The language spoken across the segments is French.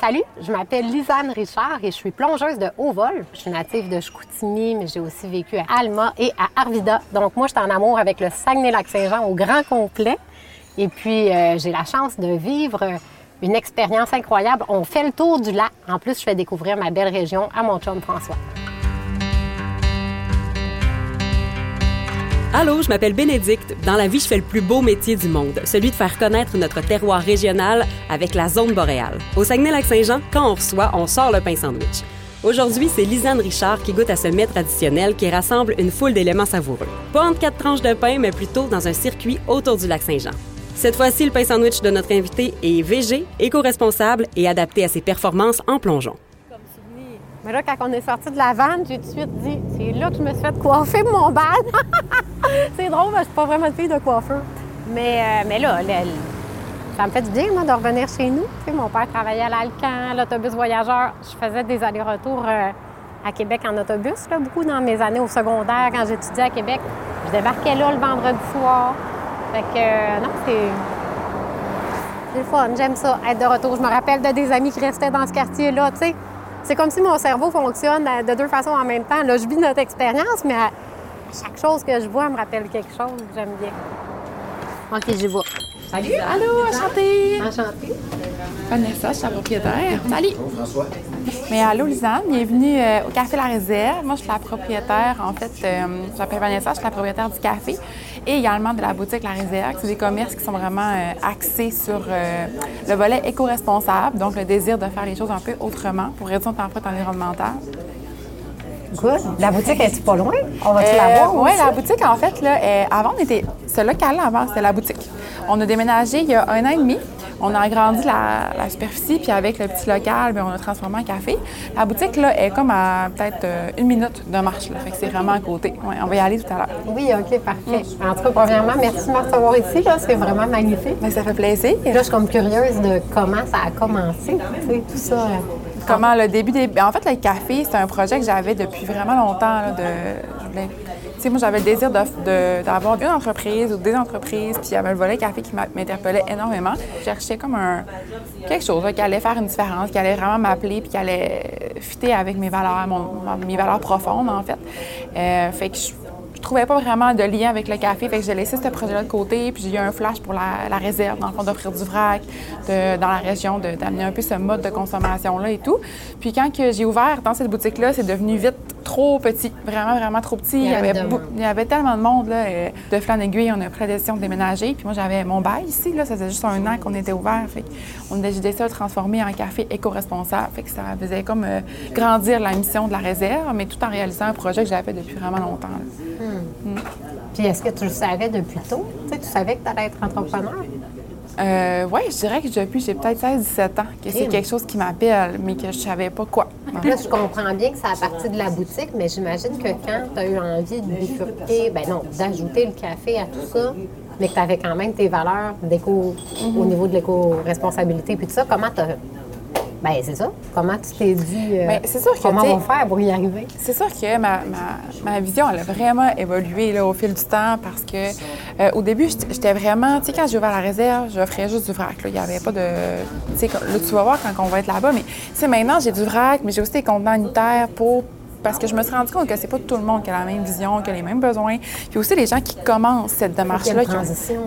Salut, je m'appelle Lisanne Richard et je suis plongeuse de haut vol. Je suis native de Chicoutimi, mais j'ai aussi vécu à Alma et à Arvida. Donc moi, je suis en amour avec le Saguenay-Lac-Saint-Jean au grand complet. Et puis, euh, j'ai la chance de vivre une expérience incroyable. On fait le tour du lac. En plus, je fais découvrir ma belle région à mon chum François. Allô, je m'appelle Bénédicte. Dans la vie, je fais le plus beau métier du monde, celui de faire connaître notre terroir régional avec la zone boréale. Au Saguenay-Lac-Saint-Jean, quand on reçoit, on sort le pain sandwich. Aujourd'hui, c'est Lisanne Richard qui goûte à ce mets traditionnel qui rassemble une foule d'éléments savoureux. Pas entre quatre tranches de pain, mais plutôt dans un circuit autour du lac Saint-Jean. Cette fois-ci, le pain sandwich de notre invité est végé, éco-responsable et adapté à ses performances en plongeon. Mais là, quand on est sorti de la vanne, j'ai tout de suite dit c'est là que je me suis fait coiffer mon bal. c'est drôle, mais je suis pas vraiment une fille de coiffeur. Mais, euh, mais là, ça me fait du bien, moi, de revenir chez nous. Mon père travaillait à l'Alcan, l'autobus voyageur. Je faisais des allers-retours euh, à Québec en autobus, là, beaucoup dans mes années au secondaire, quand j'étudiais à Québec. Je débarquais là le vendredi soir. Fait que, euh, non, c'est. C'est le fun, j'aime ça, être de retour. Je me rappelle de des amis qui restaient dans ce quartier-là, tu sais. C'est comme si mon cerveau fonctionne de deux façons en même temps. Là, je vis notre expérience, mais à chaque chose que je vois me rappelle quelque chose. J'aime bien. OK, j'y vois. Salut! Allô, enchantée! Enchantée. Vanessa, je suis la propriétaire. Salut! François. Mais allô, Lisanne, bienvenue euh, au Café La Réserve. Moi, je suis la propriétaire, en fait, euh, je m'appelle Vanessa, je suis la propriétaire du café et également de la boutique La Réserve. C'est des commerces qui sont vraiment euh, axés sur le volet éco-responsable, donc le désir de faire les choses un peu autrement pour réduire notre empreinte environnementale. Good. La boutique est pas loin? On va-tu la voir? Oui, la boutique, en fait, là, avant, on était. Ce local-là, avant, c'était la boutique. On a déménagé il y a un an et demi. On a agrandi la, la superficie, puis avec le petit local, bien, on a transformé en café. La boutique, là, est comme à peut-être euh, une minute de marche. Là. Fait que c'est vraiment à côté. Ouais, on va y aller tout à l'heure. Oui, OK, parfait. En tout cas, premièrement, merci de me recevoir ici. Là. C'est vraiment magnifique. Mais ça fait plaisir. Là, je suis comme curieuse de comment ça a commencé, tu sais, tout ça. Comment le début des. ben, En fait, le café, c'est un projet que j'avais depuis vraiment longtemps. là, de... moi, j'avais le désir de- de- d'avoir une entreprise ou des entreprises, puis il y avait le volet café qui m'interpellait énormément. Je cherchais comme un quelque chose qui allait faire une différence, qui allait vraiment m'appeler, puis qui allait fitter avec mes valeurs, mon- mes valeurs profondes, en fait. Euh, fait que je trouvais pas vraiment de lien avec le café, j'ai laissé ce projet-là de côté, puis j'ai eu un flash pour la, réserve, dans le fond, d'offrir du vrac dans la région, d'amener un peu ce mode de consommation-là et tout. Puis quand j'ai ouvert dans cette boutique-là, c'est devenu vite trop petit, vraiment, vraiment trop petit. Il y avait, il y tellement de monde, là, euh, de flan aiguille, on a pris la décision de déménager. Puis moi, j'avais mon bail ici, là, ça faisait juste un an qu'on était ouvert. Fait on a décidé ça de transformer en café éco-responsable. Fait que ça faisait comme euh, grandir la mission de la réserve, mais tout en réalisant un projet que j'avais fait depuis vraiment longtemps. là. Puis est-ce que tu le savais depuis tôt? Tu savais que tu allais être entrepreneur? Euh, oui, je dirais que depuis, j'ai peut-être 16-17 ans, que c'est quelque chose qui m'appelle, mais que je savais pas quoi. Là, je comprends bien que c'est à partir de la boutique, mais j'imagine que quand tu as eu envie de bifurquer, ben non, d'ajouter le café à tout ça, mais que tu avais quand même tes valeurs d'éco au niveau de l'éco-responsabilité puis tout ça, comment tu Ben, c'est ça. Comment tu t'es dit. euh, Ben, c'est sûr que, Comment on va faire pour y arriver? C'est sûr que ma, ma- ma vision, elle a vraiment évolué là, au fil du temps parce que euh, au début, j'étais vraiment, tu sais, quand j'ai ouvert la réserve, j'offrais juste du vrac. là. Il n'y avait pas de. Tu sais, là, tu vas voir quand on va être là-bas, mais tu sais, maintenant, j'ai du vrac, mais j'ai aussi des contenants unitaires pour. Parce que je me suis rendu compte que c'est pas tout le monde qui a la même vision, qui a les mêmes besoins. Puis aussi les gens qui commencent cette démarche-là.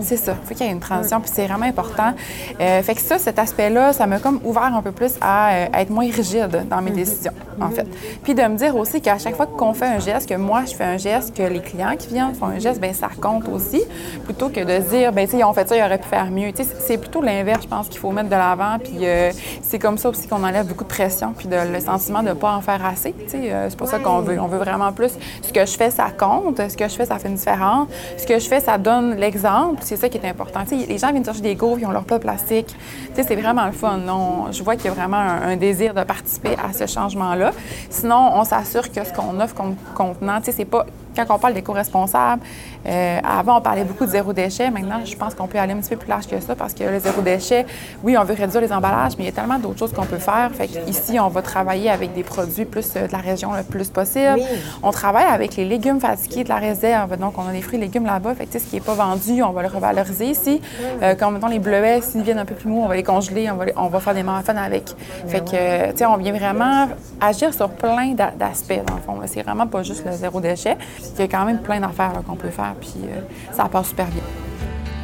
C'est ça. Faut qu'il y ait une transition, puis c'est vraiment important. Euh, fait que ça, cet aspect-là, ça m'a comme ouvert un peu plus à euh, être moins rigide dans mes décisions, en fait. Puis de me dire aussi qu'à chaque fois qu'on fait un geste, que moi je fais un geste, que les clients qui viennent font un geste, ben ça compte aussi, plutôt que de dire, ben tu sais, ils ont fait ça, ils auraient pu faire mieux. Tu sais, c'est plutôt l'inverse, je pense qu'il faut mettre de l'avant. Puis euh, c'est comme ça aussi qu'on enlève beaucoup de pression, puis de, le sentiment de ne pas en faire assez. Tu sais, c'est pas ça qu'on veut. On veut vraiment plus. Ce que je fais, ça compte. Ce que je fais, ça fait une différence. Ce que je fais, ça donne l'exemple. C'est ça qui est important. Les gens viennent chercher des gaufres, ils ont leur plat plastique. C'est vraiment le fun. On- je vois qu'il y a vraiment un, un désir de participer à ce changement-là. Sinon, on s'assure que ce qu'on offre comme contenant, c'est pas quand on parle d'éco-responsable, euh, avant, on parlait beaucoup de zéro déchet. Maintenant, je pense qu'on peut aller un petit peu plus large que ça parce que le zéro déchet, oui, on veut réduire les emballages, mais il y a tellement d'autres choses qu'on peut faire. Fait ici, on va travailler avec des produits plus euh, de la région le plus possible. On travaille avec les légumes fatigués de la réserve. Donc, on a des fruits et légumes là-bas. Fait que, ce qui n'est pas vendu, on va le revaloriser ici. Euh, quand, mettons, les bleuets, s'ils viennent un peu plus mous, on va les congeler, on va, on va faire des muffins avec. Fait que, tu sais, on vient vraiment agir sur plein d'aspects, dans le fond. C'est vraiment pas juste le zéro déchet. Il y a quand même plein d'affaires qu'on peut faire puis euh, ça passe super bien.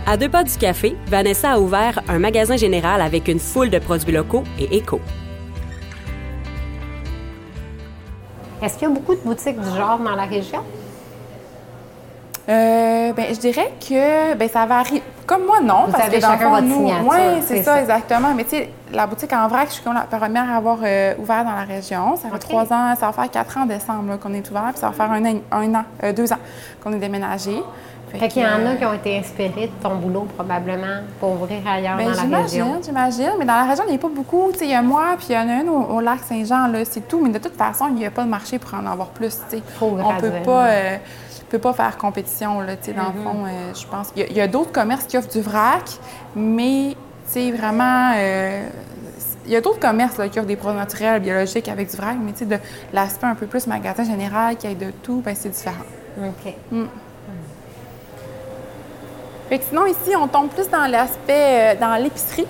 À deux pas du café, Vanessa a ouvert un magasin général avec une foule de produits locaux et éco. Est-ce qu'il y a beaucoup de boutiques du genre dans la région? Euh, ben, je dirais que ben, ça varie. Comme moi, non. Vous parce avez que chacun votre signature. Oui, c'est ça, exactement. Mais tu sais, la boutique en vrac, je suis comme la première à avoir euh, ouvert dans la région. Ça fait trois ans, ça va faire quatre ans en décembre qu'on est ouvert, puis ça va faire un an, un an euh, deux ans qu'on est déménagé. Fait, qu'il y en a qui ont été inspirés de ton boulot, probablement, pour ouvrir ailleurs ben, dans la région. J'imagine, mais dans la région, il n'y a pas beaucoup. Il y a moi, puis il y en a un au, lac Saint-Jean, c'est tout. Mais de toute façon, il n'y a pas de marché pour en avoir plus. On ne peut pas peut pas faire compétition, là, tu sais, dans le mm-hmm. fond, euh, je pense. Il y a, d'autres commerces qui offrent du vrac, mais, tu sais, vraiment, euh, il y a d'autres commerces là, qui offrent des produits naturels, biologiques avec du vrac, mais, tu sais, de l'aspect un peu plus magasin général qui aille de tout, ben c'est différent. OK. Mm. Fait que sinon, ici, on tombe plus dans l'aspect, euh, dans l'épicerie.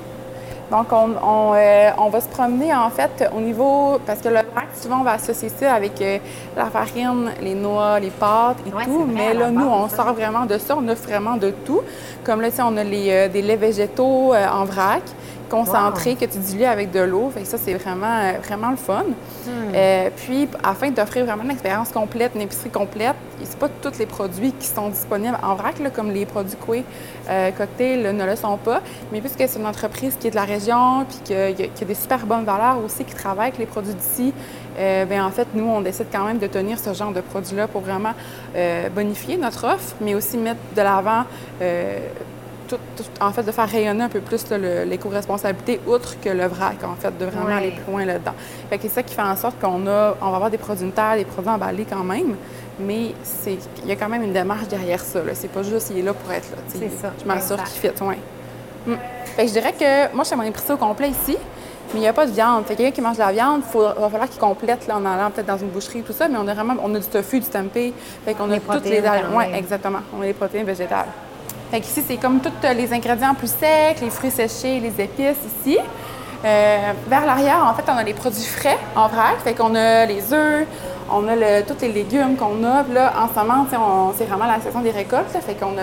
Donc, euh, on, va se promener en fait au niveau. Parce que le pack, souvent, on va associer ça avec euh, la farine, les noix, les pâtes et tout. Mais là, nous, on sort vraiment de ça. On offre vraiment de tout. Comme là, on a les, euh, des laits végétaux en vrac concentré que tu dilues avec de l'eau. Fait ça, c'est vraiment, euh, vraiment le fun. Hmm. Euh, puis, afin d'offrir vraiment une expérience complète, une épicerie complète, c'est pas tous les produits qui sont disponibles en vrac, comme les produits Coué euh, cocktails ne le sont pas. Mais puisque c'est une entreprise qui est de la région, puis qu'il y, a des super bonnes valeurs aussi, qui travaille avec les produits d'ici, bien, en fait, nous, on décide quand même de tenir ce genre de produits-là pour vraiment bonifier notre offre, mais aussi mettre de l'avant en fait, de faire rayonner un peu plus l'éco-responsabilité, outre que le vrac, en fait, de vraiment aller plus loin là-dedans. Fait que c'est ça qui fait en sorte qu'on a, on va avoir des produits de terre, des produits emballés quand même, mais c'est, il y a quand même une démarche derrière ça. C'est pas juste il est là pour être là. C'est ça. Je m'assure qu'il fit, oui. Fait que je dirais que moi, je fais mon épicerie au complet ici, mais il n'y a pas de viande. Fait que quelqu'un qui mange de la viande, il va falloir qu'il complète là, en allant peut-être dans une boucherie, tout ça, mais on a vraiment on a du tofu, du tempeh. Fait qu'on a toutes les. Oui, exactement. On a les protéines végétales. Fait ici, c'est comme tous les ingrédients plus secs, les fruits séchés, les épices ici. Euh, vers l'arrière, en fait, on a les produits frais en vrac. Fait qu'on a les œufs, on a tous les légumes qu'on a. là, en ce moment, c'est vraiment la saison des récoltes. fait qu'on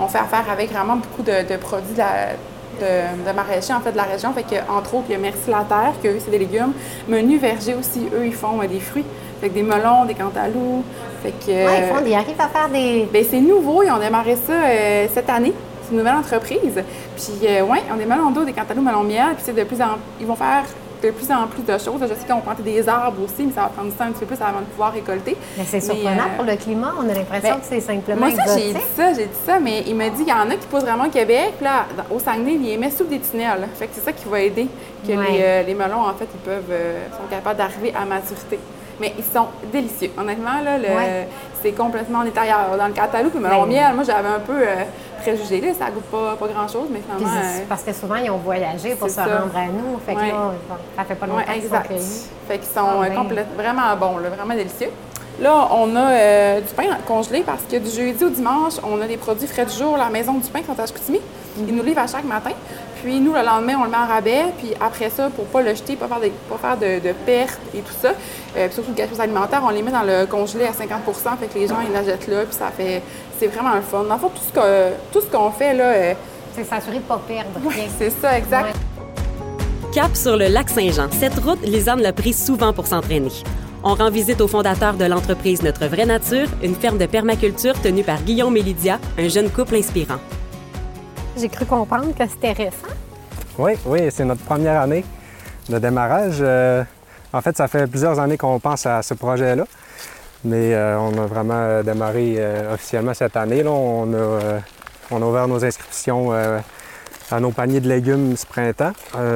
on fait affaire avec vraiment beaucoup de, produits de, de, maraîchers, en fait, de la région. Fait que, entre autres, il y a Merci la Terre, que eux, c'est des légumes. Menu Verger aussi, eux, ils font euh, des fruits. Fait que des melons, des cantaloupes. Fait que, ouais, ils, font, ils arrivent à faire des. Bien, c'est nouveau. Ils ont démarré ça euh, cette année. C'est une nouvelle entreprise. Puis, euh, oui, on a des melons d'eau, des cantaloupes, melons miel. Puis, c'est de plus en Ils vont faire de plus en plus de choses. Je sais qu'ils ont planté des arbres aussi, mais ça va prendre du temps un petit peu plus avant de pouvoir récolter. Mais c'est surprenant euh, pour le climat. On a l'impression ben, que c'est simplement Moi, ça, j'ai dit ça, j'ai dit ça, mais il m'a dit qu'il y en a qui posent vraiment au Québec. Là, au Saguenay, ils émettent sous des tunnels. Fait que c'est ça qui va aider, que les, les, melons, en fait, ils peuvent, sont capables d'arriver à maturité. Mais ils sont délicieux. Honnêtement, là, c'est complètement en ailleurs. Dans le cantaloupe le melon miel, moi, j'avais un peu euh, préjugé. Là, ça goûte pas, pas grand-chose, mais finalement... Euh, parce que souvent, ils ont voyagé pour se rendre à nous. Fait que là, ça fait pas longtemps qu'ils sont Fait qu'ils sont ah, euh, vraiment bons, vraiment délicieux. Là, on a du pain congelé parce que du jeudi au dimanche, on a des produits frais du jour. La maison du pain, sont à Chicoutimi. Ils nous livrent à chaque matin. Puis nous, le lendemain, on le met en rabais. Puis après ça, pour ne pas le jeter, pas faire, pas faire de, pertes et tout ça, euh, puis surtout le gaspillage alimentaire, on les met dans le congelé à 50% Fait que les gens, ils l'achètent là. Puis ça fait... C'est vraiment le fun. Dans le fond, tout ce, que, tout ce qu'on fait, là... Euh, c'est s'assurer de ne pas perdre rien. c'est ça, exact. Cap sur le lac Saint-Jean. Cette route, Lisanne l'a prise souvent pour s'entraîner. On rend visite au fondateur de l'entreprise Notre Vraie Nature, une ferme de permaculture tenue par Guillaume et Lydia, un jeune couple inspirant. J'ai cru comprendre que c'était récent. Oui, oui, c'est notre première année de démarrage. Euh, en fait, ça fait plusieurs années qu'on pense à ce projet-là, mais euh, on a vraiment démarré euh, officiellement cette année. On, a, ouvert nos inscriptions à nos paniers de légumes ce printemps.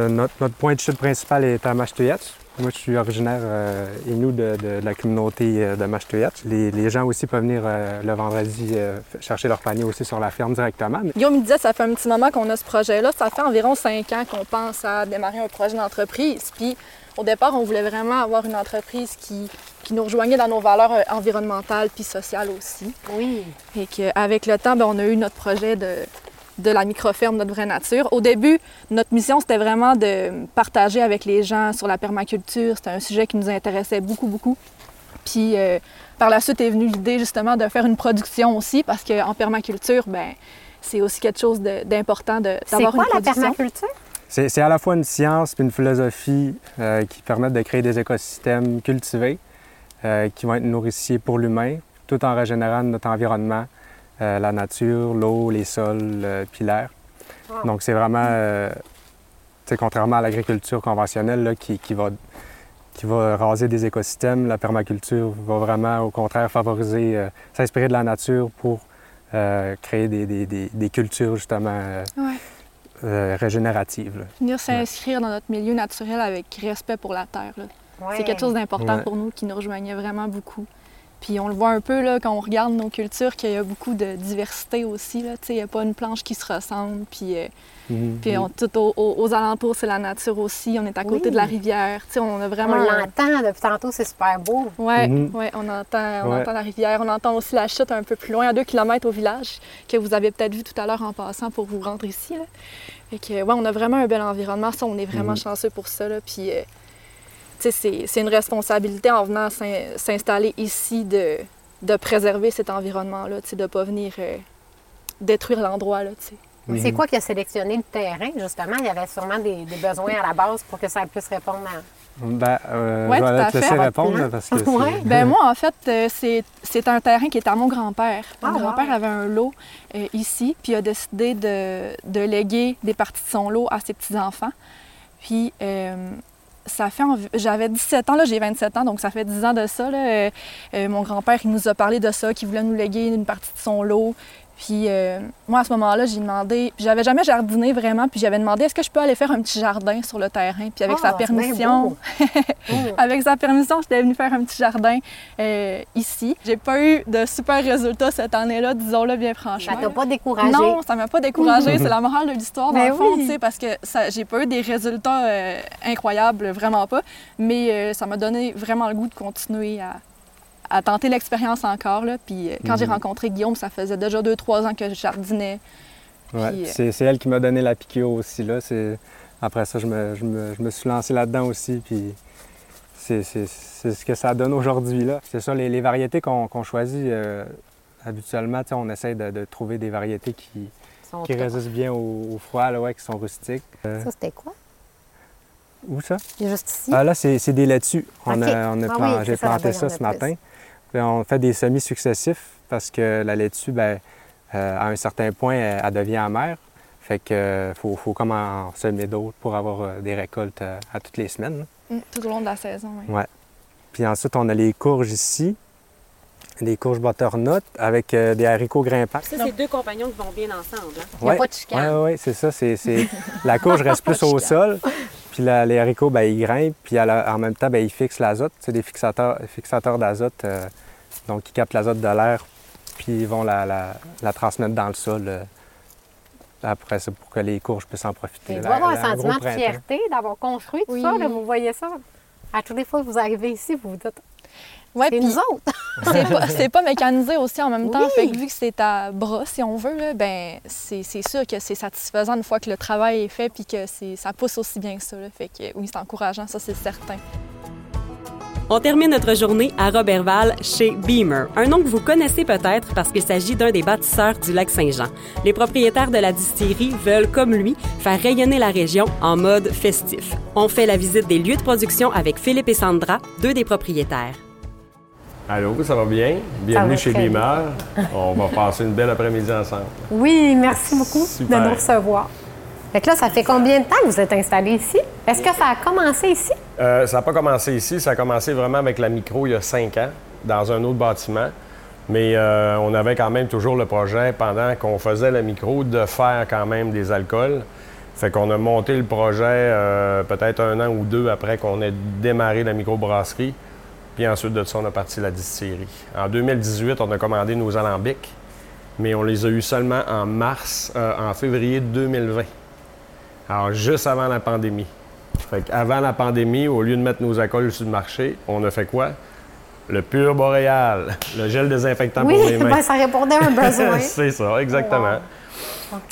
Notre, point de chute principal est à Machtuyetz. Moi, je suis originaire euh, Inou de, de- de la communauté euh, de Mashtuyat. Les, les gens aussi peuvent venir euh, le vendredi euh, chercher leur panier aussi sur la ferme directement. Mais Guillaume me disait, ça fait un petit moment qu'on a ce projet-là. Ça fait environ cinq ans qu'on pense à démarrer un projet d'entreprise. Puis au départ, on voulait vraiment avoir une entreprise qui, qui nous rejoignait dans nos valeurs environnementales puis sociales aussi. Oui. Et qu'avec le temps, ben, on a eu notre projet de, de la microferme Notre Vraie Nature. Au début, notre mission, c'était vraiment de partager avec les gens sur la permaculture. C'était un sujet qui nous intéressait beaucoup, beaucoup. Puis euh, par la suite est venue l'idée justement de faire une production aussi, parce qu'en permaculture, ben, c'est aussi quelque chose d'important de- C'est d'avoir une quoi la production. permaculture? c'est c'est à la fois une science et une philosophie euh, qui permettent de créer des écosystèmes cultivés euh, qui vont être nourriciers pour l'humain, tout en régénérant notre environnement, euh, la nature, l'eau, les sols, euh, puis l'air. Donc, c'est vraiment, euh, tu sais, contrairement à l'agriculture conventionnelle là, qui, qui va, qui va raser des écosystèmes, la permaculture va vraiment, au contraire, favoriser, euh, s'inspirer de la nature pour euh, créer des, des- des- des cultures, justement, euh, Ouais. euh, régénératives. là. Venir s'inscrire dans notre milieu naturel avec respect pour la terre. Ouais. C'est quelque chose d'important Ouais. pour nous qui nous rejoignait vraiment beaucoup. Puis on le voit un peu là, quand on regarde nos cultures qu'il y a beaucoup de diversité aussi. là. Tu sais, Il n'y a pas une planche qui se ressemble. Puis, euh, Mhm. puis on- tout au- au- aux alentours, c'est la nature aussi. On est à côté Oui. de la rivière. Tu sais, on a On vraiment. un- l'entend depuis tantôt, c'est super beau. Ouais, Mhm. ouais, on entend, on Ouais. entend la rivière. On entend aussi la chute un peu plus loin, à deux kilomètres au village, que vous avez peut-être vu tout à l'heure en passant pour vous rendre ici. Là. Fait que, ouais, on a vraiment un bel environnement. Ça, on est vraiment Mhm. chanceux pour ça. Là. Puis, euh, c'est, c'est une responsabilité en venant s'in- s'installer ici de, de préserver cet environnement-là, tu sais, de ne pas venir euh, détruire l'endroit. Là, tu sais. C'est quoi qui a sélectionné le terrain, justement? Il y avait sûrement des, des besoins à la base pour que ça puisse répondre à... Ben, euh, Ouais, je tout vais à te laisser fait. répondre là, parce que Ouais. Ben moi, en fait, euh, c'est, c'est un terrain qui est à mon grand-père. Mon Ah, grand-père avait un lot euh, ici, puis il a décidé de, de léguer des parties de son lot à ses petits-enfants. Puis euh, ça fait... envi- J'avais 17 ans, j'ai 27 ans, donc ça fait 10 ans de ça. Euh, euh, mon grand-père, nous a parlé de ça, qu'il voulait nous léguer une partie de son lot. Puis euh, moi, à ce moment-là, j'ai demandé... J'avais jamais jardiné vraiment, puis j'avais demandé est-ce que je peux aller faire un petit jardin sur le terrain? Puis avec Ah, sa c'est bien permission... Mm. Avec sa permission, j'étais venue faire un petit jardin euh, ici. J'ai pas eu de super résultats cette année-là, disons-le bien Ça franchement. t'a pas découragé? Non, ça m'a pas découragée. C'est la morale de l'histoire, dans Ben le fond, oui. tu sais, parce que ça- j'ai pas eu des résultats euh, incroyables, vraiment pas. Mais ça m'a donné vraiment le goût de continuer à, à tenter l'expérience encore. Là. Puis euh, quand j'ai Mhm. rencontré Guillaume, ça faisait déjà deux, trois ans que je jardinais. Ouais, Puis, euh, c'est, elle qui m'a donné la piqûre aussi. Là. Après ça, je me, je me- je me suis lancé là-dedans aussi. Puis c'est, ce que ça donne aujourd'hui. Là. C'est ça, les, les variétés qu'on, choisit, euh, habituellement, on essaie de, de trouver des variétés qui, résistent bien au, au froid, là, ouais, qui sont rustiques. Euh, Ça, c'était quoi? où ça? Il est juste ici? Ah, là, c'est, des laitues. On Ok. a, on a Ah plan- oui, j'ai ça, planté ça ce plus. On fait des semis successifs parce que la laitue, ben, euh, à un certain point, elle, elle devient amère. Fait que euh, faut, faut comme en semer d'autres pour avoir euh, des récoltes à toutes les semaines. Mm, Tout au long de la saison, oui. Puis ensuite, on a les courges ici, des courges butternut avec euh, des haricots grimpants. Ça, c'est deux compagnons qui vont bien ensemble. hein? Il n'y a pas de chicane. Oui, oui, c'est ça. C'est- La courge reste plus au sol, puis la- les haricots, ben, ils grimpent, puis la- en même temps, ben, ils fixent l'azote. C'est des fixateurs, fixateurs d'azote, euh, donc ils captent l'azote de l'air, puis ils vont la, la- la transmettre dans le sol. euh, après ça, pour que les courges puissent en profiter. Il doit y avoir un sentiment de fierté d'avoir construit tout Oui. ça. là, vous voyez ça? À toutes les fois que vous arrivez ici, vous vous dites, Ouais, c'est puis- nous autres. c'est pas, c'est pas mécanisé aussi en même temps. Oui. Fait que vu que c'est à bras, si on veut, là, ben c'est c'est sûr que c'est satisfaisant une fois que le travail est fait puis que c'est- ça pousse aussi bien que ça. là. Fait que oui, c'est encourageant, ça c'est certain. On termine notre journée à Robertval chez Beamer, un nom que vous connaissez peut-être parce qu'il s'agit d'un des bâtisseurs du lac Saint-Jean. Les propriétaires de la distillerie veulent, comme lui, faire rayonner la région en mode festif. On fait la visite des lieux de production avec Philippe et Sandra, deux des propriétaires. Allô, ça va bien? Bienvenue va chez très Beamer. On va passer une belle après-midi ensemble. Oui, merci beaucoup Super. de nous recevoir. Fait que là, ça fait combien de temps que vous êtes installé ici? Est-ce que ça a commencé ici? Euh, ça n'a pas commencé ici, ça a commencé vraiment avec la micro il y a cinq ans, dans un autre bâtiment. Mais euh, on avait quand même toujours le projet, pendant qu'on faisait la micro, de faire quand même des alcools. Fait qu'on a monté le projet euh, peut-être un an ou deux après qu'on ait démarré la microbrasserie. Puis ensuite de ça, on a parti la distillerie. En 2018, on a commandé nos alambics, mais on les a eus seulement en mars, euh, en février 2020. Alors, juste avant la pandémie. Fait qu'avant la pandémie, au lieu de mettre nos alcools sur le marché, on a fait quoi? Le pur boréal, le gel désinfectant Oui, pour les mains. ben, ça répondait à un besoin. C'est ça, exactement.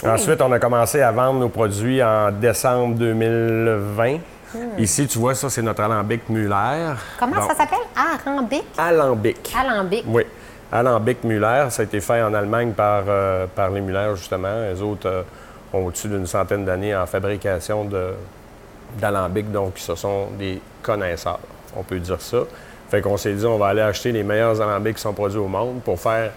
Ensuite, on a commencé à vendre nos produits en décembre 2020. Ici, tu vois, ça, c'est notre alambic Muller. Comment ça s'appelle? Arambic? Alambic. Alambic. Oui. Alambic Muller, ça a été fait en Allemagne par, euh, par les Muller, justement. Les autres euh, ont au-dessus d'une centaine d'années en fabrication d'alambic, donc ce sont des connaisseurs, on peut dire ça. Fait qu'on s'est dit, on va aller acheter les meilleurs alambics qui sont produits au monde pour faire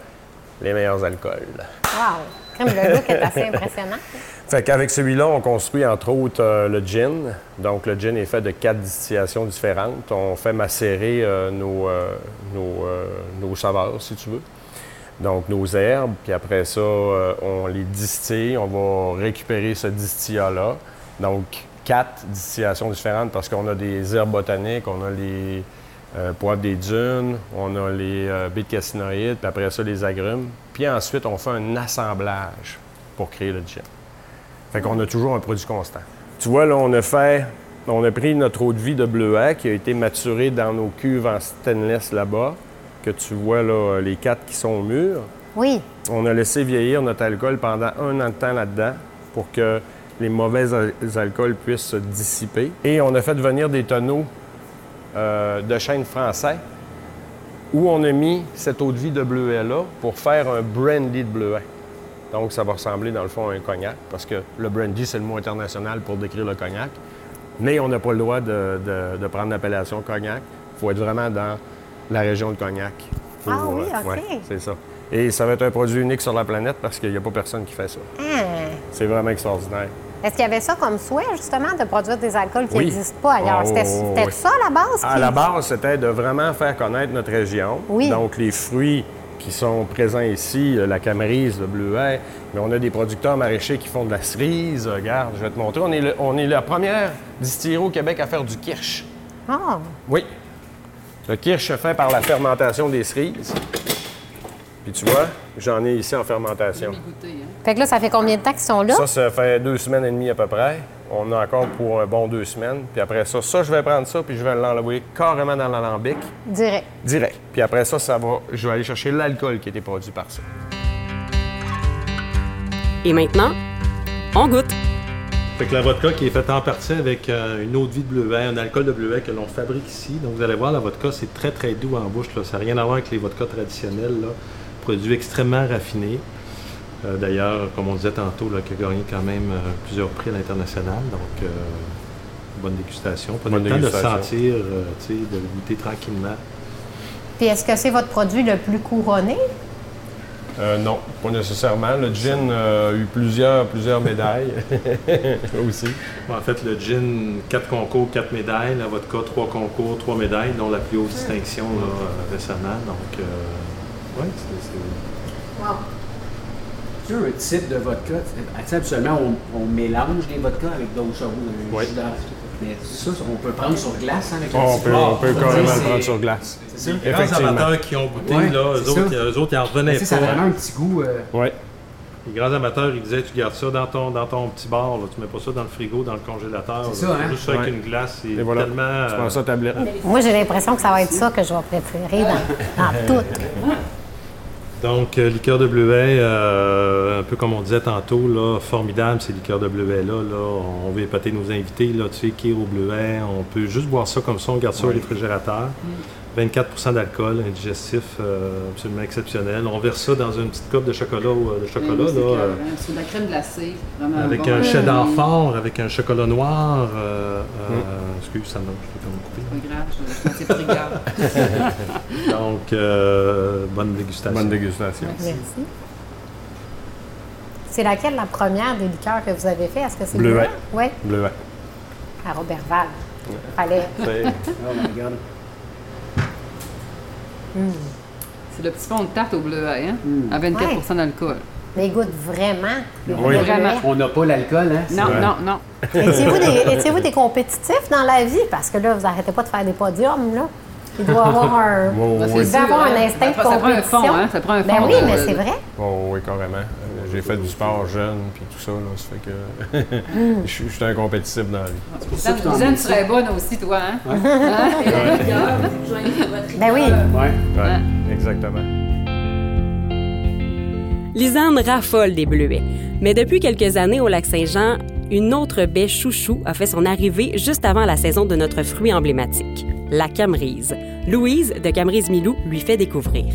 les meilleurs alcools. Wow! Crème, le look est assez impressionnant. Fait qu'avec celui-là, on construit entre autres euh, le gin. Donc, le gin est fait de quatre distillations différentes. On fait macérer euh, nos, euh, nos, nos saveurs, si tu veux. Donc, nos herbes. Puis après ça, on les distille. On va récupérer ce distillat-là. Donc, quatre distillations différentes parce qu'on a des herbes botaniques, on a les poivres des dunes, on a les baies de cassinoïdes, puis après ça, les agrumes. Puis ensuite, on fait un assemblage pour créer le gin. Fait qu'on a toujours un produit constant. Tu vois, là, on a fait, on a pris notre eau de vie de bleuet qui a été maturée dans nos cuves en stainless là-bas, que tu vois, là, les quatre qui sont au mur. Oui. On a laissé vieillir notre alcool pendant un an de temps là-dedans pour que les mauvais al- alcools puissent se dissiper. Et on a fait venir des tonneaux euh, de chêne français où on a mis cette eau de vie de bleuet-là pour faire un brandy de bleuet. Donc, ça va ressembler dans le fond à un cognac parce que le brandy, c'est le mot international pour décrire le cognac. Mais on n'a pas le droit de, de- de prendre l'appellation cognac. Il faut être vraiment dans la région de cognac. pour, Ah oui, euh, OK. ouais, c'est ça. Et ça va être un produit unique sur la planète parce qu'il n'y a pas personne qui fait ça. Ah. C'est vraiment extraordinaire. Est-ce qu'il y avait ça comme souhait, justement, de produire des alcools qui Oui. n'existent pas ailleurs? Oh, C'était oh, c'était oui. ça, la base? À la base, c'était de vraiment faire connaître notre région. Oui. Donc, les fruits qui sont présents ici, euh, la camerise, le bleuet, mais on a des producteurs maraîchers qui font de la cerise. Euh, Regarde, je vais te montrer. On est, le- on est la première distillerie au Québec à faire du kirsch. Ah, Oui. Le kirsch se fait par la fermentation des cerises. Puis tu vois, j'en ai ici en fermentation. Fait que là, ça fait combien de temps qu'ils sont là? Ça, ça fait deux semaines et demie à peu près. On a encore pour un bon deux semaines. Puis après ça, ça, je vais prendre ça, puis je vais l'envoyer carrément dans l'alambic, Direct. direct. Puis après ça, ça va, je vais aller chercher l'alcool qui a été produit par ça. Et maintenant, on goûte. Fait que la vodka qui est faite en partie avec euh, une eau de vie de bleuet, un alcool de bleuet que l'on fabrique ici. Donc vous allez voir, la vodka, c'est très très doux en bouche. Là. Ça n'a rien à voir avec les vodkas traditionnels. Là. Produit extrêmement raffiné. Euh, D'ailleurs, comme on disait tantôt, là, qui a gagné quand même euh, plusieurs prix à l'international. Donc, euh, bonne dégustation. Prenez Bonne le temps de sentir, euh, de le goûter tranquillement. Puis est-ce que c'est votre produit le plus couronné? Euh, non, pas nécessairement. Le gin euh, a eu plusieurs, plusieurs médailles aussi. En fait, le gin, 4 concours, 4 médailles. La vodka, 3 concours, 3 médailles, dont la plus haute distinction là, euh, récemment. Donc, euh, ouais, c'est- c'est... Sur un type de vodka, habituellement, on, on mélange des vodkas avec d'autres choses. Oui. Mais ça, on peut prendre sur glace hein, avec un On peut, on peut carrément le prendre sur glace. C'est ça. Les grands Effectivement. amateurs qui ont goûté, Ouais, là, eux autres, eux autres, ils en revenaient sais, ça a pas. vraiment un petit goût. euh, Oui. Les grands amateurs, ils disaient, tu gardes ça dans ton, dans ton petit bar, là. tu mets pas ça dans le frigo, dans le congélateur. C'est ça, hein? Juste ça avec une glace, c'est Et voilà. tellement... Tu euh, prends ça à tablette. Moi, j'ai l'impression que ça va être ça que je vais préférer dans, dans tout. Donc, euh, liqueur de bleuet, euh, un peu comme on disait tantôt, là, formidable, ces liqueurs de bleuet-là. Là. On veut épater nos invités, là, tu sais, qui au bleuet. On peut juste boire ça comme ça, on garde ça au réfrigérateur. 24% d'alcool, indigestif, euh, absolument exceptionnel. On verse ça dans une petite coupe de chocolat, euh, de chocolat Oui, c'est là, euh, C'est de la crème glacée, vraiment avec bon. un cheddar Hum, fort, avec un chocolat noir. euh, euh, Excuse, ça me je vais comme couper. Pas grave, je- je Donc, euh, bonne dégustation. Bonne dégustation. Merci. C'est laquelle la première des liqueurs que vous avez fait? Est-ce que c'est Bleuet. Oui, Bleuet. à Robertval. Fallait. C'est- Oh my God. C'est le petit fond de tarte au bleuet, hein? Hum. À 24% d'alcool. Mais il goûte vraiment. Oui. bleuets. On n'a pas l'alcool, hein? Non, Ouais. non, non. Étiez-vous des, étiez-vous des compétitifs dans la vie? Parce que là, vous arrêtez pas de faire des podiums, là. Il doit avoir un, Oui, oui, il oui. doit avoir un instinct de Ça prend un compétition. fond, hein? Ça prend un Ben oui, mais c'est vrai. Oh, oui, carrément. J'ai fait du sport jeune, puis tout ça, là, ça fait que je suis- je suis un compétitif dans la vie. C'est pour ça que tu serais bonne aussi, toi, hein? Ouais. Ouais, exactement. Lisanne raffole des bleuets. Mais depuis quelques années au lac Saint-Jean, une autre baie chouchou a fait son arrivée juste avant la saison de notre fruit emblématique, la camerise. Louise de Camerise Milou lui fait découvrir.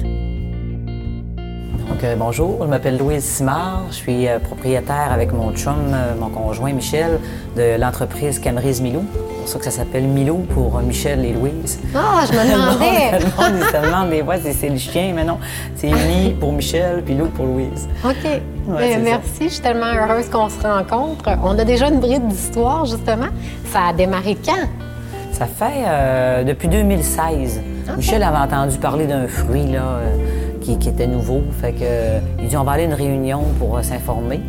Donc, euh, bonjour, je m'appelle Louise Simard. Je suis euh, propriétaire avec mon chum, euh, mon conjoint Michel, de l'entreprise Camerise Milou. C'est pour ça que ça s'appelle Milou pour euh, Michel et Louise. Ah, je me demandais. Le monde, il se demande des fois si c'est le chien, mais non. C'est Mi pour Michel, puis Lou pour Louise. OK. Ouais, Ben, ça. merci, je suis tellement heureuse qu'on se rencontre. On a déjà une bride d'histoire, justement. Ça a démarré quand? Ça fait euh, depuis 2016. Michel avait entendu parler d'un fruit là, euh, qui, qui était nouveau. Fait que, euh, il dit on va aller à une réunion pour s'informer.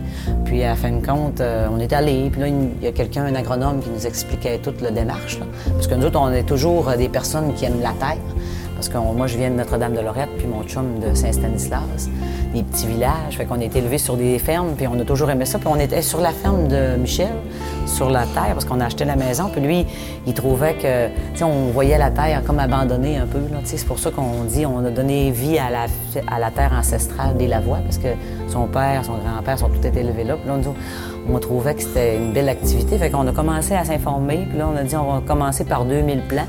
Puis à fin de compte, on est allé. Puis là, il y a quelqu'un, un agronome, qui nous expliquait toute la démarche. là. Parce que nous autres, on est toujours des personnes qui aiment la terre. Parce que moi, je viens de Notre-Dame-de-Lorette, puis mon chum de Saint-Stanislas, des petits villages. Fait qu'on a été élevés sur des fermes, puis on a toujours aimé ça. Puis on était sur la ferme de Michel, sur la terre, parce qu'on a acheté la maison. Puis lui, il trouvait que, tu on voyait la terre comme abandonnée un peu. C'est pour ça qu'on dit on a donné vie à la, à la terre ancestrale des Lavoie, parce que son père, son grand-père sont tous été élevés là. Puis là, on, on trouvait que c'était une belle activité. Fait qu'on a commencé à s'informer. Puis là, on a dit on va commencer par 2000 plants.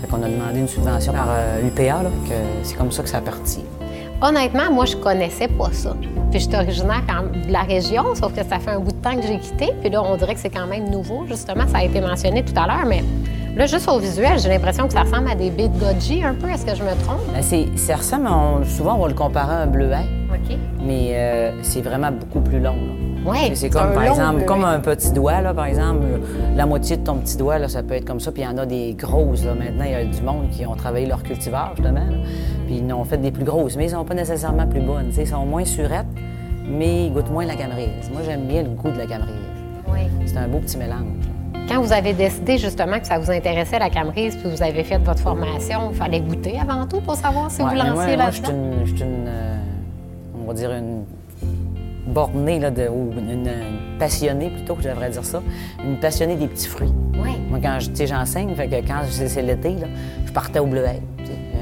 Fait qu'on a demandé une subvention par l'UPA, là. Fait que c'est comme ça que ça a parti. Honnêtement, moi, je connaissais pas ça. Puis je suis originaire quand même de la région, sauf que ça fait un bout de temps que j'ai quitté. Puis là, on dirait que c'est quand même nouveau, justement. Ça a été mentionné tout à l'heure, mais là, juste au visuel, j'ai l'impression que ça ressemble à des baies de goji un peu. Est-ce que je me trompe? Ben, c'est, ça ressemble, on- souvent, on va le comparer à un bleuet, OK. mais euh, c'est vraiment beaucoup plus long. là. Ouais, c'est comme, un par long exemple, comme un petit doigt, là, par exemple. La moitié de ton petit doigt, là, ça peut être comme ça. Puis il y en a des grosses. Là. Maintenant, il y a du monde qui ont travaillé leur cultivar, justement. là. Puis ils ont fait des plus grosses, mais ils sont pas nécessairement plus bonnes. Ils sont moins surettes, mais ils goûtent moins la camerise. Moi, j'aime bien le goût de la camerise. Oui. C'est un beau petit mélange. Quand vous avez décidé justement que ça vous intéressait la camerise, puis vous avez fait votre formation, il fallait goûter avant tout pour savoir si Ouais, vous lanciez moi, moi, je suis là-dedans. une, je suis une, euh, on va dire une bornée, là, de, ou une, une passionnée plutôt, je devrais dire ça. Une passionnée des petits fruits. Oui. Moi, quand j'enseigne, fait que quand c'est l'été, là, je partais au bleuet.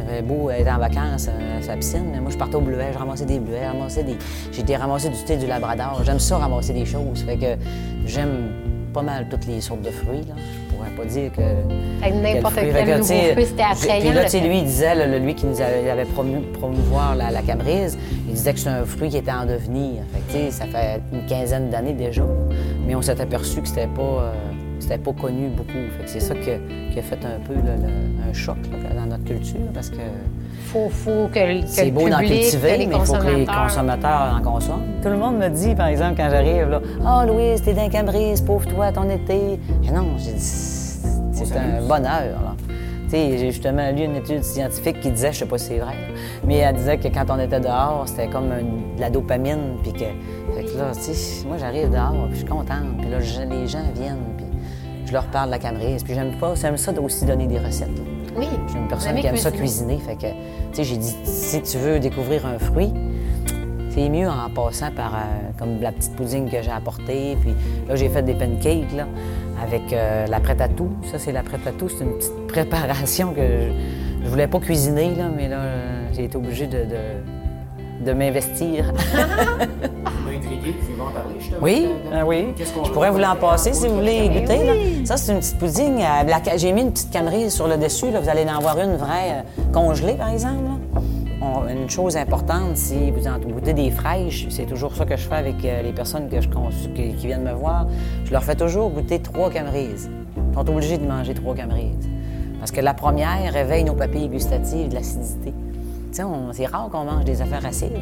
J'avais beau être en vacances euh, à sa piscine, mais moi, je partais au bleuet, je ramassais des bleuets, ramassais des... J'ai été ramasser du thé du labrador. J'aime ça, ramasser des choses. Fait que j'aime pas mal toutes les sortes de fruits, là. Pas dire que... Fait que n'importe Quel nouveau fruit, c'était attrayant. Puis là, tu sais, lui, il disait, là, lui qui nous avait, promu, promouvoir la, la camerise, il disait que c'est un fruit qui était en devenir. Fait que, tu sais, ça fait une quinzaine d'années déjà. Mais on s'est aperçu que c'était pas, euh, c'était pas connu beaucoup. Fait que c'est ça qui a, qui a fait un peu là, le- un choc là, dans notre culture parce que faut, faut que, le- que c'est le beau d'en cultiver, mais il faut que les consommateurs- en consomment. Tout le monde me dit, par exemple, quand j'arrive, là, Ah, Louise, t'es d'un Cambrise, pauvre toi, ton été. Mais non, j'ai dit, c'est un bonheur, là. J'ai justement lu une étude scientifique qui disait, je sais pas si c'est vrai, là, mais elle disait que quand on était dehors, c'était comme de la dopamine, puis que, fait que là, moi j'arrive dehors, puis je suis contente, puis là, je- les gens viennent, puis je leur parle de la Cambrise, puis j'aime pas, j'aime ça aussi donner des recettes. là. Oui. Je suis une personne qui aime ça cuisiner. Fait que, tu sais, j'ai dit, si tu veux découvrir un fruit, c'est mieux en passant par, euh, comme la petite pouding que j'ai apportée. Puis là, j'ai fait des pancakes, là, avec euh, la prête à tout. Ça, c'est la prête à tout. C'est une petite préparation que je, je voulais pas cuisiner, là, mais là, j'ai été obligée de, de, de m'investir. Oui, ah oui. Je pourrais vous l'en passer si vous voulez goûter. oui. là. Ça, c'est une petite pudding. euh, J'ai mis une petite camerise sur le dessus. là. Vous allez en avoir une vraie euh, congelée, par exemple. là. On- une chose importante, si vous en goûtez des fraîches, c'est toujours ça que je fais avec euh, les personnes que je cons- qui, qui viennent me voir. Je leur fais toujours goûter trois camerises. Ils sont obligés de manger trois camerises. Parce que la première réveille nos papilles gustatives de l'acidité. Tu sais, on- c'est rare qu'on mange des affaires acides.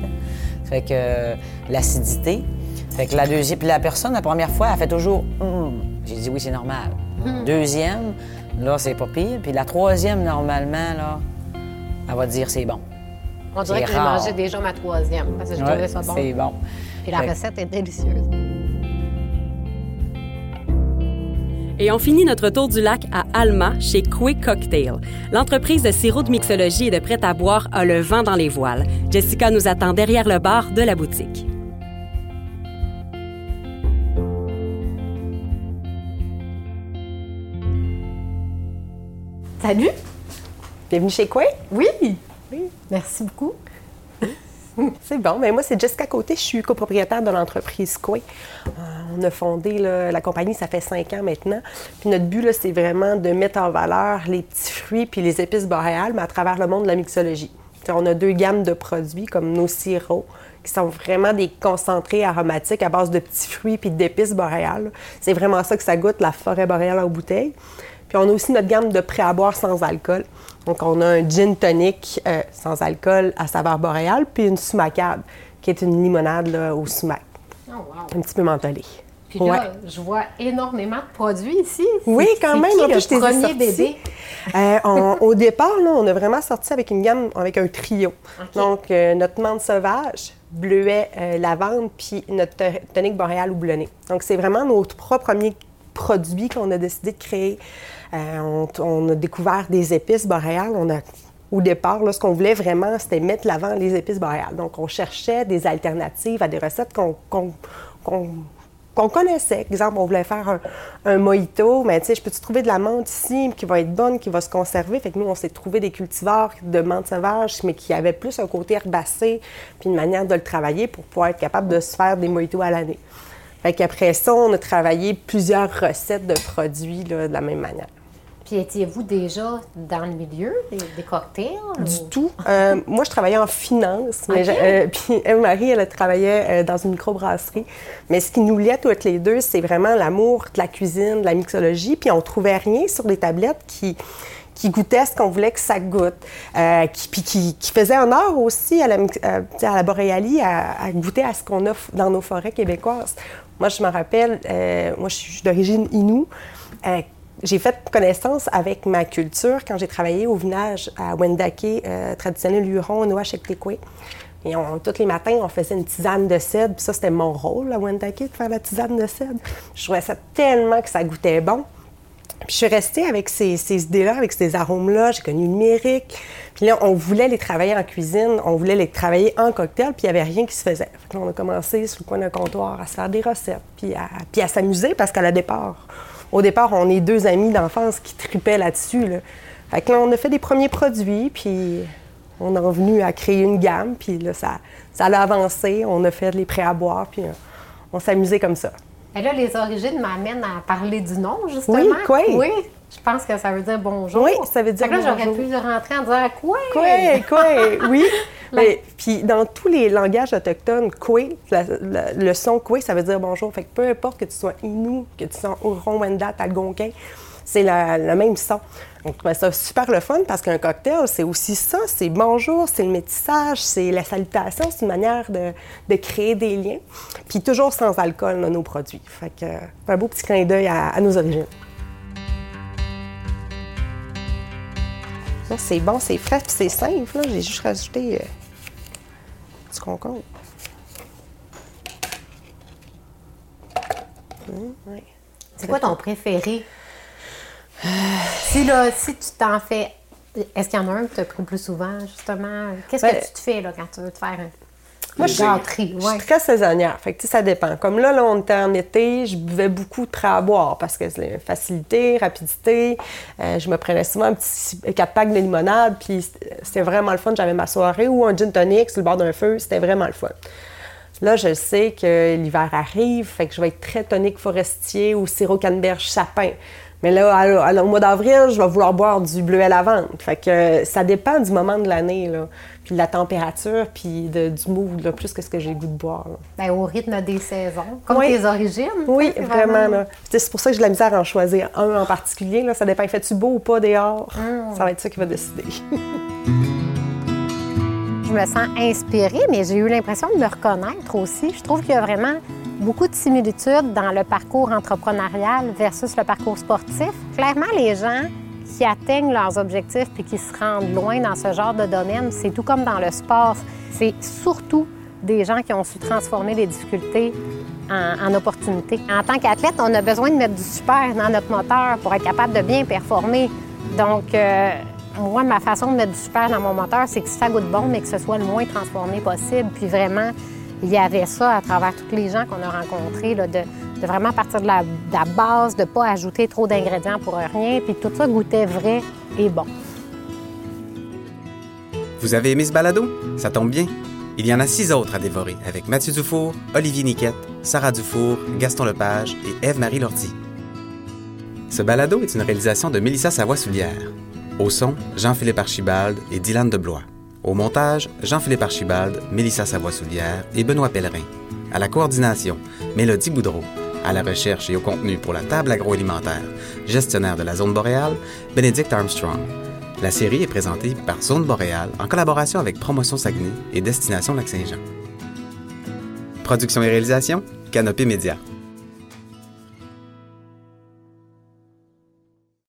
Fait que euh, l'acidité. Fait que la deuxième, puis la personne, la première fois, elle fait toujours Hum. J'ai dit oui, c'est normal. Deuxième, là, c'est pas pire. Puis la troisième, normalement, là, elle va dire c'est bon. On dirait que j'ai mangé déjà ma troisième, parce que je Ouais, trouvais ça bon. C'est bon. Et la Fait- recette est délicieuse. Et on finit notre tour du lac à Alma, chez Quick Cocktail. L'entreprise de sirop de mixologie et de prêt à boire a le vent dans les voiles. Jessica nous attend derrière le bar de la boutique. Salut! Bienvenue chez quoi? Oui! Oui. Merci beaucoup. C'est bon. Mais moi, c'est Jessica Côté. Je suis copropriétaire de l'entreprise Quoi. on a fondé là, la compagnie, ça fait cinq ans maintenant. Puis notre but, là, c'est vraiment de mettre en valeur les petits fruits puis les épices boréales, mais à travers le monde de la mixologie. T'sais, on a deux gammes de produits, comme nos sirops, qui sont vraiment des concentrés aromatiques à base de petits fruits puis d'épices boréales. C'est vraiment ça que ça goûte, la forêt boréale en bouteille. Puis on a aussi notre gamme de prêts à boire sans alcool. Donc on a un gin tonic euh, sans alcool à saveur boréale, puis une sumacade, qui est une limonade là, au sumac, Oh, wow. un petit peu mentholée. Puis là, je vois énormément de produits ici. Oui, quand même. Qui En le plus, je premier bébé? Euh, on- au départ, là, on a vraiment sorti avec une gamme, avec un trio. Donc, euh, notre menthe sauvage, bleuet, euh, lavande, puis notre to- tonique boréal houblonné. Donc, c'est vraiment nos trois premiers produits qu'on a décidé de créer. Euh, on, a découvert des épices boréales. On a, au départ, là, ce qu'on voulait vraiment, c'était mettre l'avant les épices boréales. Donc, on cherchait des alternatives à des recettes qu'on qu'on- qu'on connaissait. Exemple, on voulait faire un, un mojito, mais tu sais, je peux-tu trouver de la menthe ici qui va être bonne, qui va se conserver? Fait que nous, on s'est trouvé des cultivars de menthe sauvage, mais qui avaient plus un côté herbacé, puis une manière de le travailler pour pouvoir être capable de se faire des mojitos à l'année. Fait qu'après ça, on a travaillé plusieurs recettes de produits là, de la même manière. Puis étiez-vous déjà dans le milieu des, des cocktails? Du ou- tout. Euh, moi, je travaillais en finance. Mais Ok. j'ai- euh, puis Eve-Marie, elle travaillait euh, dans une microbrasserie. Mais ce qui nous liait toutes les deux, c'est vraiment l'amour de la cuisine, de la mixologie. Puis on trouvait rien sur les tablettes qui qui goûtait ce qu'on voulait que ça goûte, euh, qui, puis qui, qui faisait honneur aussi à la, à la boréalie, à, à goûter à ce qu'on a dans nos forêts québécoises. Moi, je me rappelle, euh, moi, je suis d'origine Inou. Euh, j'ai fait connaissance avec ma culture quand j'ai travaillé au village à Wendake, euh, traditionnel Huron, au Nouachektekwe. Et on, tous les matins, on faisait une tisane de cèdre. Puis ça, c'était mon rôle à Wendake, de faire la tisane de cèdre. Je trouvais ça tellement que ça goûtait bon. Puis je suis restée avec ces, idées-là, avec ces arômes-là. J'ai connu le mérique. Puis là, on voulait les travailler en cuisine, on voulait les travailler en cocktail, puis il n'y avait rien qui se faisait. On a commencé sur le coin d'un comptoir à se faire des recettes, puis à, puis à s'amuser parce qu'à la départ, au départ, on est deux amis d'enfance qui tripaient là-dessus. Là. Fait que là, on a fait des premiers produits, puis on est revenu à créer une gamme, puis là, ça, ça a avancé. On a fait les prêts à boire, puis euh, on s'amusait comme ça. Et là, les origines m'amènent à parler du nom, justement. Oui, quoi? Oui. Je pense que ça veut dire bonjour. Oui, ça veut dire là, bonjour. j'aurais pu rentrer en disant quoi? Quoi, quoi, oui. Mais, puis dans tous les langages autochtones, la- la- le son quoi, ça veut dire bonjour. Fait que peu importe que tu sois Innu, que tu sois Wendat, Algonquin, c'est le même son. Donc, je trouvais ça super le fun parce qu'un cocktail, c'est aussi ça. C'est bonjour, c'est le métissage, c'est la salutation, c'est une manière de, de créer des liens. Puis toujours sans alcool, nos produits. Fait que, un beau petit clin d'œil à, à nos origines. Ça, c'est bon, c'est frais, puis c'est simple. J'ai juste rajouté euh, du concombre. Hum, ouais. C'est quoi ton préféré? Si, là, si tu t'en fais, est-ce qu'il y en a un que tu as pris plus souvent, justement? Qu'est-ce Ben, que tu te fais là, quand tu veux te faire un, Moi, je suis, je très saisonnière. Fait que, ça dépend. Comme là, là, on était en été, je buvais beaucoup de prêt à boire parce que c'est facilité, rapidité. Euh, je me prenais souvent un petit 4 packs de limonade, puis c'était- c'était vraiment le fun. J'avais ma soirée ou un gin tonic sur le bord d'un feu. C'était vraiment le fun. Là, je sais que l'hiver arrive, fait que je vais être très tonique forestier ou sirop canneberge sapin. Mais là, à- à- au mois d'avril, je vais vouloir boire du bleu à lavande. Fait que euh, ça dépend du moment de l'année, là. Puis de la température, puis de- du mood, là, plus que ce que j'ai le goût de boire. là. Ben, au rythme des saisons, comme Oui. tes origines. Oui, vraiment. C'est pour ça que j'ai de la misère à en choisir un en particulier. Là. Ça dépend, fait-tu beau ou pas dehors? Ça va être ça qui va décider. Je me sens inspirée, mais j'ai eu l'impression de me reconnaître aussi. Je trouve qu'il y a vraiment beaucoup de similitudes dans le parcours entrepreneurial versus le parcours sportif. Clairement, les gens qui atteignent leurs objectifs puis qui se rendent loin dans ce genre de domaine, c'est tout comme dans le sport. C'est surtout des gens qui ont su transformer les difficultés en, opportunités. En tant qu'athlète, on a besoin de mettre du super dans notre moteur pour être capable de bien performer. Donc, euh, moi, ma façon de mettre du super dans mon moteur, c'est que ça goûte bon, mais que ce soit le moins transformé possible. Puis vraiment, il y avait ça à travers tous les gens qu'on a rencontrés, là, de, vraiment partir de la, de la base, de ne pas ajouter trop d'ingrédients pour rien. Puis tout ça goûtait vrai et bon. Vous avez aimé ce balado? Ça tombe bien. Il y en a six autres à dévorer avec Mathieu Dufour, Olivier Niquette, Sarah Dufour, Gaston Lepage et Ève-Marie Lortie. Ce balado est une réalisation de Mélissa Savoie-Soulière. Au son, Jean-Philippe Archibald et Dylan Deblois. Au montage, Jean-Philippe Archibald, Mélissa Savoie-Soulière et Benoît Pellerin. À la coordination, Mélodie Boudreau. À la recherche et au contenu pour la table agroalimentaire, gestionnaire de la zone boréale, Bénédicte Armstrong. La série est présentée par Zone Boréale en collaboration avec Promotion Saguenay et Destination Lac-Saint-Jean. Production et réalisation, Canopée Média.